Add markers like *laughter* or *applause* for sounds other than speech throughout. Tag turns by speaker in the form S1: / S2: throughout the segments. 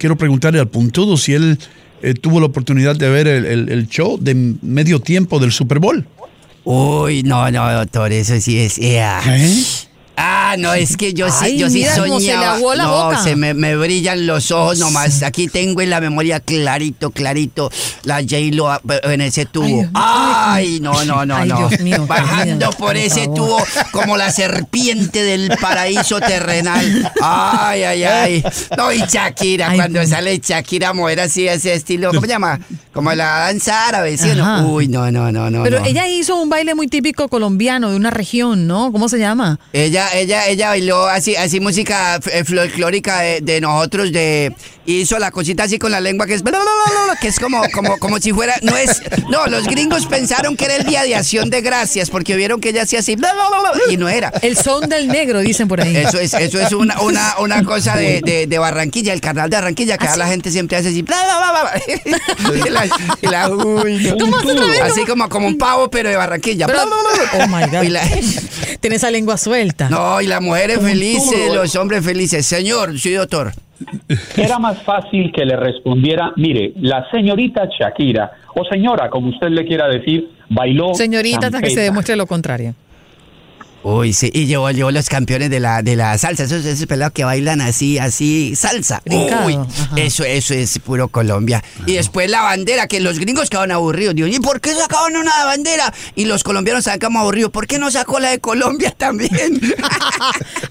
S1: quiero preguntarle al puntudo si él eh, tuvo la oportunidad de ver el, el- el show de medio tiempo del Super Bowl.
S2: Uy, no, no, doctor, eso sí es. ea.
S1: ¿Eh?
S2: Ah, no, es que yo sí,
S3: Ay,
S2: yo sí
S3: mira cómo se le
S2: soñaba.
S3: aguó la
S2: no,
S3: boca.
S2: se me, me brillan los ojos nomás. Aquí tengo en la memoria clarito, clarito la J-Lo ah, en ese tubo. Ay, no, no, no,
S3: Ay,
S2: no.
S3: Dios mío,
S2: Bajando por
S3: por
S2: ese
S3: favor.
S2: tubo como la serpiente del paraíso terrenal. Ay, ay, ay. No, y Shakira,
S3: Ay,
S2: cuando sale Shakira a mover así ese estilo, ¿cómo se llama? Como la danza árabe, ¿sí o no? Uy, no, no, no, no.
S3: Pero
S2: no.
S3: ella hizo un baile muy típico colombiano de una región, ¿no? ¿Cómo se llama?
S2: Ella, ella, ella bailó así, así música eh, folclórica de, de nosotros, de hizo la cosita así con la lengua que es que es como, como, como si fuera, no es, no, los gringos pensaron que era el día de acción de gracias porque vieron que ella hacía así y no era.
S3: El son del negro, dicen por ahí.
S2: Eso es, eso es una, una, una cosa de, de, de Barranquilla, el carnal de Barranquilla, que la gente siempre hace así. y la, y la- uy. Así como, como un pavo, pero de Barranquilla.
S3: Pero- oh my God.
S2: Y la-
S3: Tiene esa lengua suelta.
S2: no, y las mujeres felices, los hombres felices. Señor, sí, doctor.
S4: Era más fácil que le respondiera, mire, la señorita Shakira, o señora, como usted le quiera decir, bailó.
S3: Señorita, hasta que se demuestre lo contrario.
S2: Uy, sí, y llevó, llevó los campeones de la, de la salsa, esos, esos pelados que bailan así, así, salsa.
S3: Brincado,
S2: Uy,
S3: ajá.
S2: eso, eso es puro Colombia. Y después la bandera, que los gringos quedaban aburridos. Digo, ¿y por qué sacaban una bandera? Y los colombianos se como aburridos. ¿Por qué no sacó la de Colombia también? *laughs*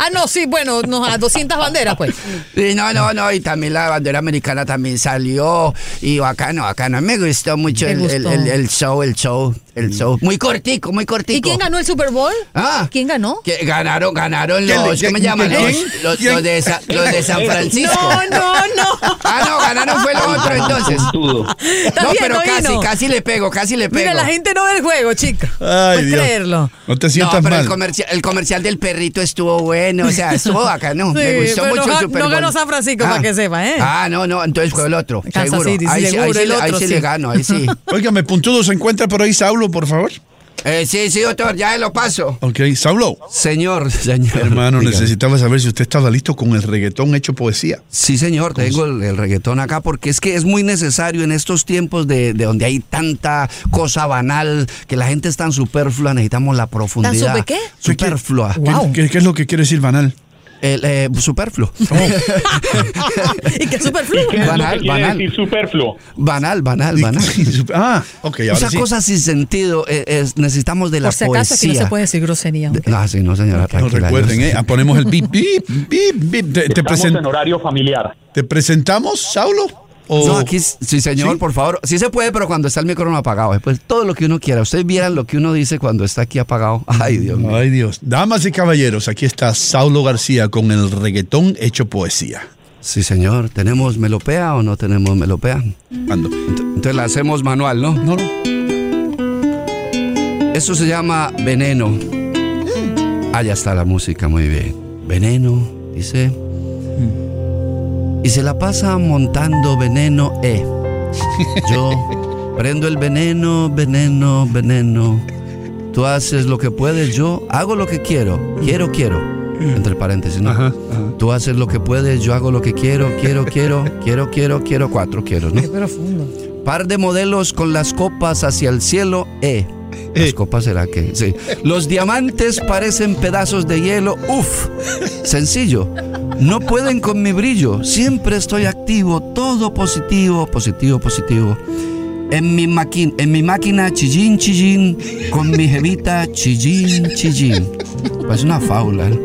S3: Ah, no, sí, bueno, nos a 200 banderas, pues.
S2: Sí, no, no, no, y también la bandera americana también salió. Y bacano, bacano. Me gustó mucho
S3: Me
S2: el, el-
S3: gustó.
S2: el- el show, el show, el show. Muy cortico, muy cortico.
S3: ¿Y quién ganó el Super Bowl?
S2: Ah.
S3: ¿Quién ganó?
S2: Que ganaron, ganaron
S1: ¿Quién
S2: los, ¿cómo
S1: quién-
S2: llaman?
S1: quién-
S2: Los, los-
S1: quién-
S2: los de, Sa- los de San *laughs* Francisco.
S3: No, no, no.
S2: Ah, no, ganaron fue lo otro entonces. No, pero
S3: no
S2: casi, casi le pego, casi le pego.
S3: Mira, la gente no ve el juego, chica.
S1: Ay,
S3: Puedes
S1: Dios.
S3: creerlo.
S1: No te
S2: No,
S1: sientas
S2: pero
S1: mal.
S2: el comercial, el comercial del perrito estuvo bueno, o sea, estuvo acá, ¿no? Me gustó
S3: pero
S2: mucho
S3: no
S2: el Super
S3: no ganó San Francisco, para que sepa, ¿eh?
S2: Ah, no, no, entonces fue el otro,
S3: Kansas
S2: seguro.
S3: City,
S2: ahí, sí- ahí
S3: el
S2: le- ahí
S3: otro,
S2: sí
S3: sí.
S2: le gano, ahí sí.
S1: Óigame, puntudo, ¿se encuentra por ahí Saulo, por favor?
S2: Eh, sí, sí, doctor, ya lo paso.
S1: Ok, Saulo.
S2: Señor, señor.
S1: Hermano,
S2: Dígame.
S1: necesitaba saber si usted estaba listo con el reggaetón hecho poesía.
S2: Sí, señor, tengo el, el reggaetón acá porque es que es muy necesario en estos tiempos de, de donde hay tanta cosa banal, que la gente es tan superflua, necesitamos la profundidad.
S3: supe qué?
S2: Superflua.
S1: ¿Qué,
S3: Wow.
S1: qué- qué es lo que quiere decir banal?
S2: El, eh, superfluo. *laughs*
S3: y que superfluo.
S4: ¿Qué es lo
S2: Banal, banal.
S4: decir superfluo?
S2: banal, banal, banal. *laughs*
S1: ah, ok, ahora
S2: Esa
S1: sí.
S2: cosa sin sentido, eh, es- necesitamos de la
S3: Por si acaso, aquí
S2: poesía.
S3: no se puede decir grosería.
S2: De-. No, sí, no, señora,
S1: No
S2: tranquila.
S1: recuerden, ¿eh? Ah, Ponemos el bip, bip, bip, bip. ¿Te, te
S4: Estamos
S1: presen-
S4: en horario familiar.
S1: te presentamos, Saulo? ¿O-
S2: No, aquí, sí, señor,
S1: ¿Sí?
S2: por favor. Sí se puede, pero cuando está el micrófono apagado. Después, todo lo que uno quiera. Ustedes vieran lo que uno dice cuando está aquí apagado. *laughs* Ay, Dios mío.
S1: Ay, Dios. Damas y caballeros, aquí está Saulo García con el reggaetón hecho poesía.
S2: Sí, señor. ¿Tenemos melopea o no tenemos melopea?
S1: ¿Cuándo?
S2: Ent- Entonces la hacemos manual, ¿no?
S1: No, no.
S2: Eso se llama veneno. Ah, ya está la música, muy bien. Veneno, dice. Y se la pasa montando veneno, eh. Yo prendo el veneno, veneno, veneno. Tú haces lo que puedes, yo hago lo que quiero. Quiero, quiero. Entre paréntesis, ¿no?
S1: Ajá, ajá.
S2: Tú haces lo que puedes, yo hago lo que quiero, quiero, quiero, quiero, quiero, quiero, cuatro quiero, ¿no?
S3: Qué profundo.
S2: Par de modelos con las copas hacia el cielo, eh. Las
S1: Eh.
S2: copas será que, sí. Los diamantes parecen pedazos de hielo, uf. Sencillo. No pueden con mi brillo. Siempre estoy activo, todo positivo, positivo, positivo. En mi, maqui- en mi máquina, chillín, chillín, con mi jevita, chillín, chillín. Pues una fábula. ¿no?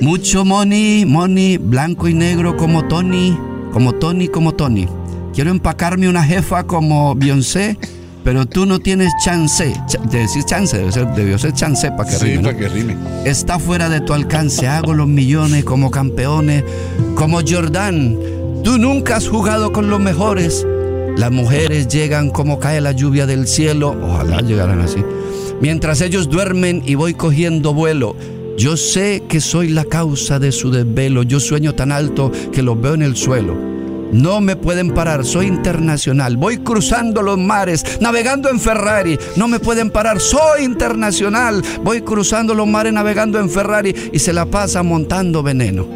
S2: Mucho money, money, blanco y negro como Tony, como Tony, como Tony. Quiero empacarme una jefa como Beyoncé, pero tú no tienes chance. Ch- de decir chance, debe ser- debió ser chance para que
S1: Sí,
S2: rime, ¿no?
S1: para que rime.
S2: Está fuera de tu alcance. Hago los millones como campeones, como Jordan. Tú nunca has jugado con los mejores. Las mujeres llegan como cae la lluvia del cielo. Ojalá llegaran así. Mientras ellos duermen y voy cogiendo vuelo. Yo sé que soy la causa de su desvelo. Yo sueño tan alto que los veo en el suelo. No me pueden parar, soy internacional. Voy cruzando los mares, navegando en Ferrari. No me pueden parar, soy internacional. Voy cruzando los mares, navegando en Ferrari y se la pasa montando veneno.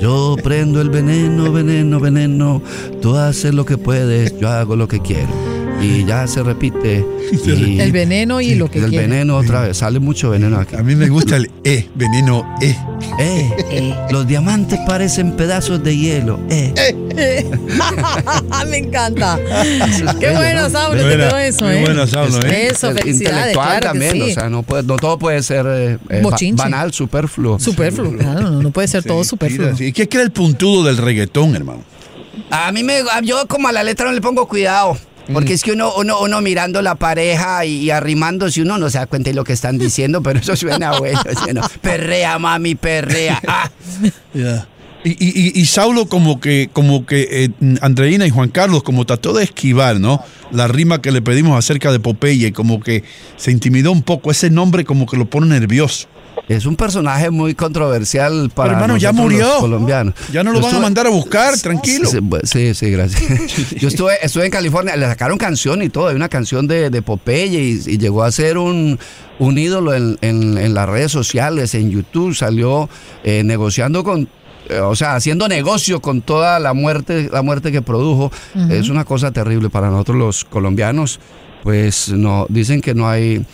S2: Yo prendo el veneno, veneno, veneno. Tú haces lo que puedes, yo hago lo que quiero. Y ya se repite. *laughs* y-
S3: El veneno y lo que
S2: el
S3: quiere.
S2: veneno otra vez. Sale mucho veneno aquí.
S1: A mí me gusta el E, veneno E. *laughs*
S2: Eh, los diamantes parecen pedazos de hielo. *laughs* Eh.
S3: Me encanta. Qué bueno,
S2: ¿no?
S3: Saulo, te quedó eso, ¿eh?
S1: buena, Saulo, ¿eh?
S3: Eso,
S2: Es
S3: felicidades,
S2: intelectual
S3: claro que
S2: también,
S3: sí.
S2: o sea, no, puede- no todo puede ser eh, eh, banal, superfluo.
S3: Superfluo, claro, no, no puede ser todo superfluo.
S1: sí. ¿Qué cree el puntudo del reggaetón, hermano?
S5: A mí me, yo como a la letra no le pongo cuidado.
S2: Mm.
S5: Porque es que uno, uno, uno mirando la pareja y, y arrimándose, uno no se da cuenta de lo que están diciendo, pero eso suena bueno. ¿sí o no? *laughs* Perrea, mami, perrea. *laughs* Ah,
S1: Y, y, y- y Saulo como que, como que eh, Andreina y Juan Carlos como trató de esquivar, ¿no? La rima que le pedimos acerca de Popeye, como que se intimidó un poco. Ese nombre como que lo pone nervioso.
S2: Es un personaje muy controversial para
S1: Pero, hermano, ya
S2: nosotros los
S1: murió.
S2: colombianos.
S1: Ya no lo
S2: Yo
S1: van a mandar a buscar, tranquilo.
S2: Sí, Sí, sí, gracias. *laughs* Yo estuve, estuve en California, le sacaron canción y todo, hay una canción de, de Popeye y, y llegó a ser un, un ídolo en, en- en las redes sociales, en YouTube, salió eh, negociando con, eh, o sea, haciendo negocio con toda la muerte, la muerte que produjo. Es una cosa terrible para nosotros los colombianos, pues no, dicen que no hay...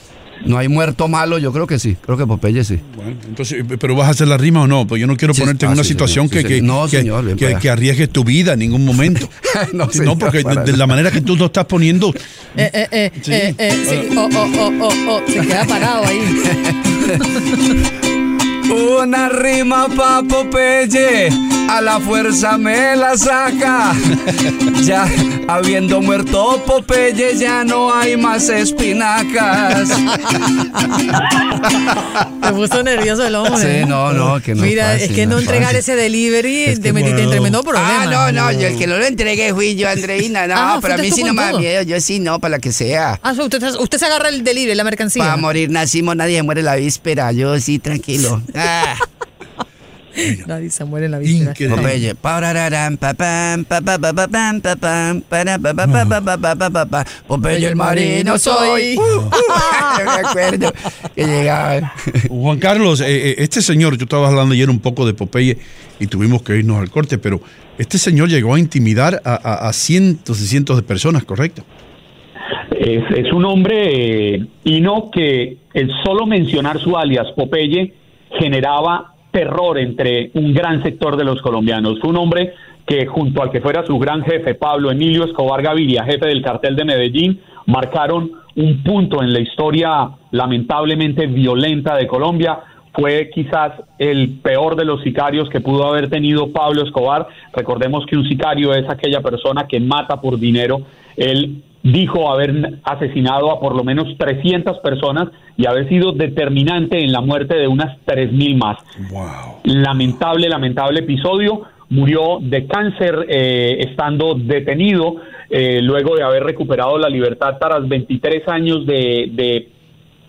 S2: No hay muerto malo, yo creo que sí, creo que Popeye sí.
S1: Bueno, entonces, ¿pero vas a hacer la rima o no? Pues yo no quiero
S2: Sí,
S1: ponerte
S2: ah,
S1: en una
S2: sí,
S1: situación
S2: señor,
S1: que,
S2: sí,
S1: que.
S2: No,
S1: que-
S2: señor, bien
S1: que- que arriesgues tu vida en ningún momento. *laughs*
S2: No,
S1: no,
S2: señor,
S1: porque de, la manera que tú lo estás poniendo,
S3: Eh, eh, eh,
S1: Sí.
S3: eh, eh, sí. Oh, oh, oh, oh, oh, se queda parado ahí. *laughs*
S2: Una rima pa' Popeye, a la fuerza me la saca. Ya habiendo muerto Popeye, ya no hay más espinacas.
S3: Me puso nervioso el hombre.
S2: Sí, no, no, que no.
S3: Mira,
S2: fácil,
S3: es que no
S2: es
S3: entregar
S2: fácil.
S3: ese delivery
S1: Es que
S3: te metiste en tremendo problema.
S5: ah, no, no, yo el que no lo entregué fui yo, Andreina. No,
S3: Ah,
S5: pero a mí sí no me da miedo. Yo sí, no, para la que sea.
S3: Ah, usted, usted se agarra el delivery, la mercancía.
S5: Para morir nacimos, nadie muere la víspera. Yo sí, tranquilo. Ah.
S3: Nadie se muere en la víspera.
S1: Increíble.
S5: Popeye el marino soy. *laughs* *laughs* Me acuerdo que llegaba.
S1: Juan Carlos, eh, eh, este señor, yo estaba hablando ayer un poco de Popeye y tuvimos que irnos al corte, pero este señor llegó a intimidar a, cientos y cientos de personas, ¿correcto?
S4: Es, un hombre, eh, y no que el solo mencionar su alias Popeye generaba terror entre un gran sector de los colombianos. Un hombre que junto al que fuera su gran jefe, Pablo Emilio Escobar Gaviria, jefe del cartel de Medellín, marcaron un punto en la historia lamentablemente violenta de Colombia. Fue quizás el peor de los sicarios que pudo haber tenido Pablo Escobar. Recordemos que un sicario es aquella persona que mata por dinero. Él dijo haber asesinado a por lo menos 300 personas y haber sido determinante en la muerte de unas 3.000 más.
S1: Wow.
S4: Lamentable, lamentable episodio. Murió de cáncer eh, estando detenido eh, luego de haber recuperado la libertad tras 23 años de, de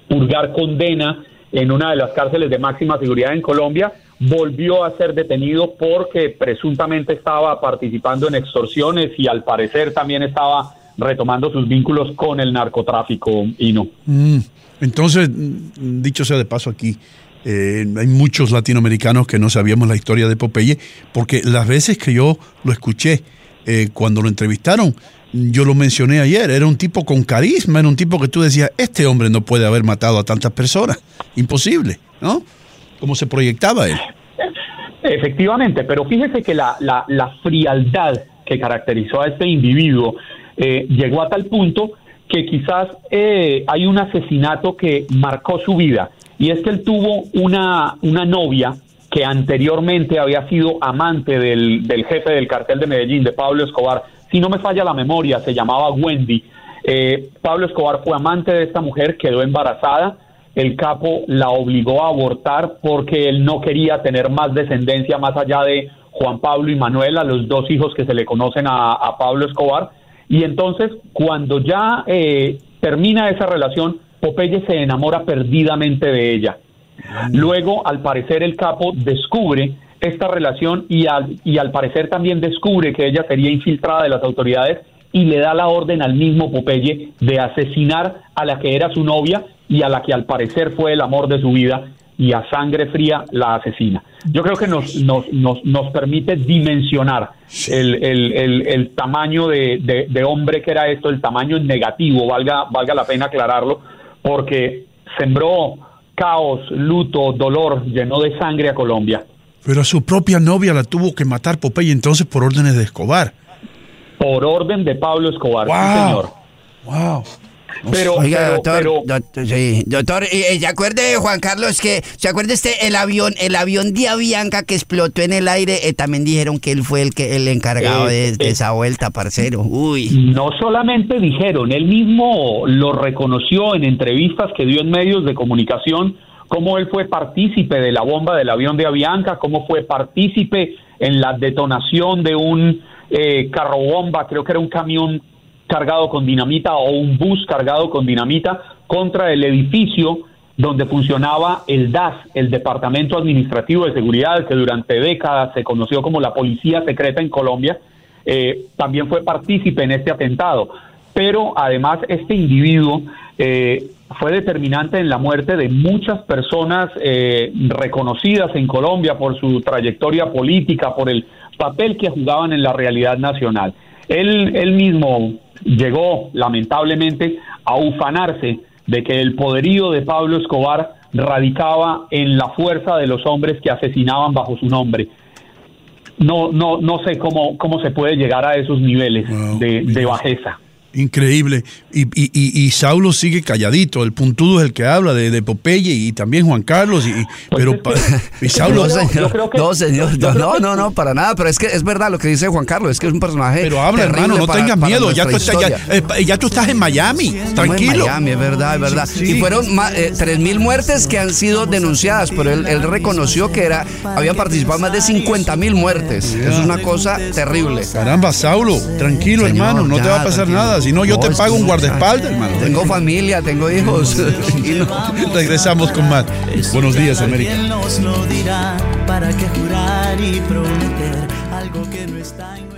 S4: purgar condena en una de las cárceles de máxima seguridad en Colombia. Volvió a ser detenido porque presuntamente estaba participando en extorsiones y al parecer también estaba retomando sus vínculos con el narcotráfico y no.
S1: Mm, Entonces, mm, dicho sea de paso aquí, eh, hay muchos latinoamericanos que no sabíamos la historia de Popeye, porque las veces que yo lo escuché eh, cuando lo entrevistaron, yo lo mencioné ayer, era un tipo con carisma, era un tipo que tú decías, este hombre no puede haber matado a tantas personas, imposible, ¿no? Como se proyectaba él.
S4: Efectivamente, pero fíjese que la, la, la frialdad que caracterizó a este individuo eh, llegó a tal punto que quizás eh, hay un asesinato que marcó su vida y es que él tuvo una, una novia que anteriormente había sido amante del, del jefe del cartel de Medellín, de Pablo Escobar. Si no me falla la memoria, se llamaba Wendy. Eh, Pablo Escobar fue amante de esta mujer, quedó embarazada. El capo la obligó a abortar porque él no quería tener más descendencia más allá de Juan Pablo y Manuela, los dos hijos que se le conocen a, a Pablo Escobar. Y entonces, cuando ya eh, termina esa relación, Popeye se enamora perdidamente de ella. Luego, al parecer, el capo descubre esta relación y al, y al parecer también descubre que ella sería infiltrada de las autoridades y le da la orden al mismo Popeye de asesinar a la que era su novia y a la que al parecer fue el amor de su vida y a sangre fría la asesina. Yo creo que nos, nos, nos, nos permite dimensionar el, el, el, el tamaño de, de, de hombre que era esto, el tamaño negativo, valga, valga la pena aclararlo, porque sembró caos, luto, dolor, llenó de sangre a Colombia.
S1: Pero a su propia novia la tuvo que matar Popeye entonces por órdenes de Escobar.
S4: Por orden de Pablo Escobar, sí,
S1: Wow.
S4: señor.
S1: Wow.
S4: Pero,
S5: Oiga,
S4: pero-
S5: doctor,
S4: pero-
S5: doctor, sí, doctor, ¿y, y se acuerda de Juan Carlos que, se acuerda este, el avión, el avión de Avianca que explotó en el aire? Eh, también dijeron que él fue el que el encargado
S4: Eh,
S5: de, de
S4: eh.
S5: esa vuelta, parcero. Uy.
S4: No solamente dijeron, él mismo lo reconoció en entrevistas que dio en medios de comunicación, cómo él fue partícipe de la bomba del avión de Avianca, cómo fue partícipe en la detonación de un eh, carro bomba, creo que era un camión cargado con dinamita o un bus cargado con dinamita contra el edificio donde funcionaba el DAS, el Departamento Administrativo de Seguridad, que durante décadas se conoció como la Policía Secreta en Colombia, eh, también fue partícipe en este atentado. Pero además este individuo eh, fue determinante en la muerte de muchas personas eh, reconocidas en Colombia por su trayectoria política, por el papel que jugaban en la realidad nacional. Él, él mismo llegó, lamentablemente, a ufanarse de que el poderío de Pablo Escobar radicaba en la fuerza de los hombres que asesinaban bajo su nombre. No, no, no sé cómo, cómo se puede llegar a esos niveles
S1: Wow.
S4: de, de bajeza.
S1: Increíble. Y, y, y, y Saulo sigue calladito. El puntudo es el que habla de, de Popeye y también Juan Carlos. Y, pero
S4: es
S1: pa-
S4: que-
S1: y Saulo,
S2: No, señor.
S4: que-
S2: no, señor. No, no, no, no, para nada. Pero es que es verdad lo que dice Juan Carlos. Es que es un personaje.
S1: pero habla, hermano, no
S2: para-
S1: tengas
S2: para
S1: miedo. Ya tú, estás, ya, eh, ya tú estás en Miami. Tranquilo.
S2: En Miami, es verdad, es verdad.
S1: Sí.
S2: Y fueron eh, 3.000 muertes que han sido denunciadas, pero él, él reconoció que era habían participado más de 50.000 muertes. Es una cosa terrible.
S1: Caramba, Saulo, tranquilo,
S2: Señor,
S1: hermano. No te va a pasar
S2: tranquilo.
S1: nada. Si no, yo
S2: No,
S1: te pago
S2: que-
S1: un guardaespaldas, hermano.
S2: Tengo familia, tengo hijos. Tranquilo. *laughs*
S1: Regresamos con más. Buenos días, América.
S6: ¿Quién nos lo dirá? ¿Para qué jurar y prometer algo que no está en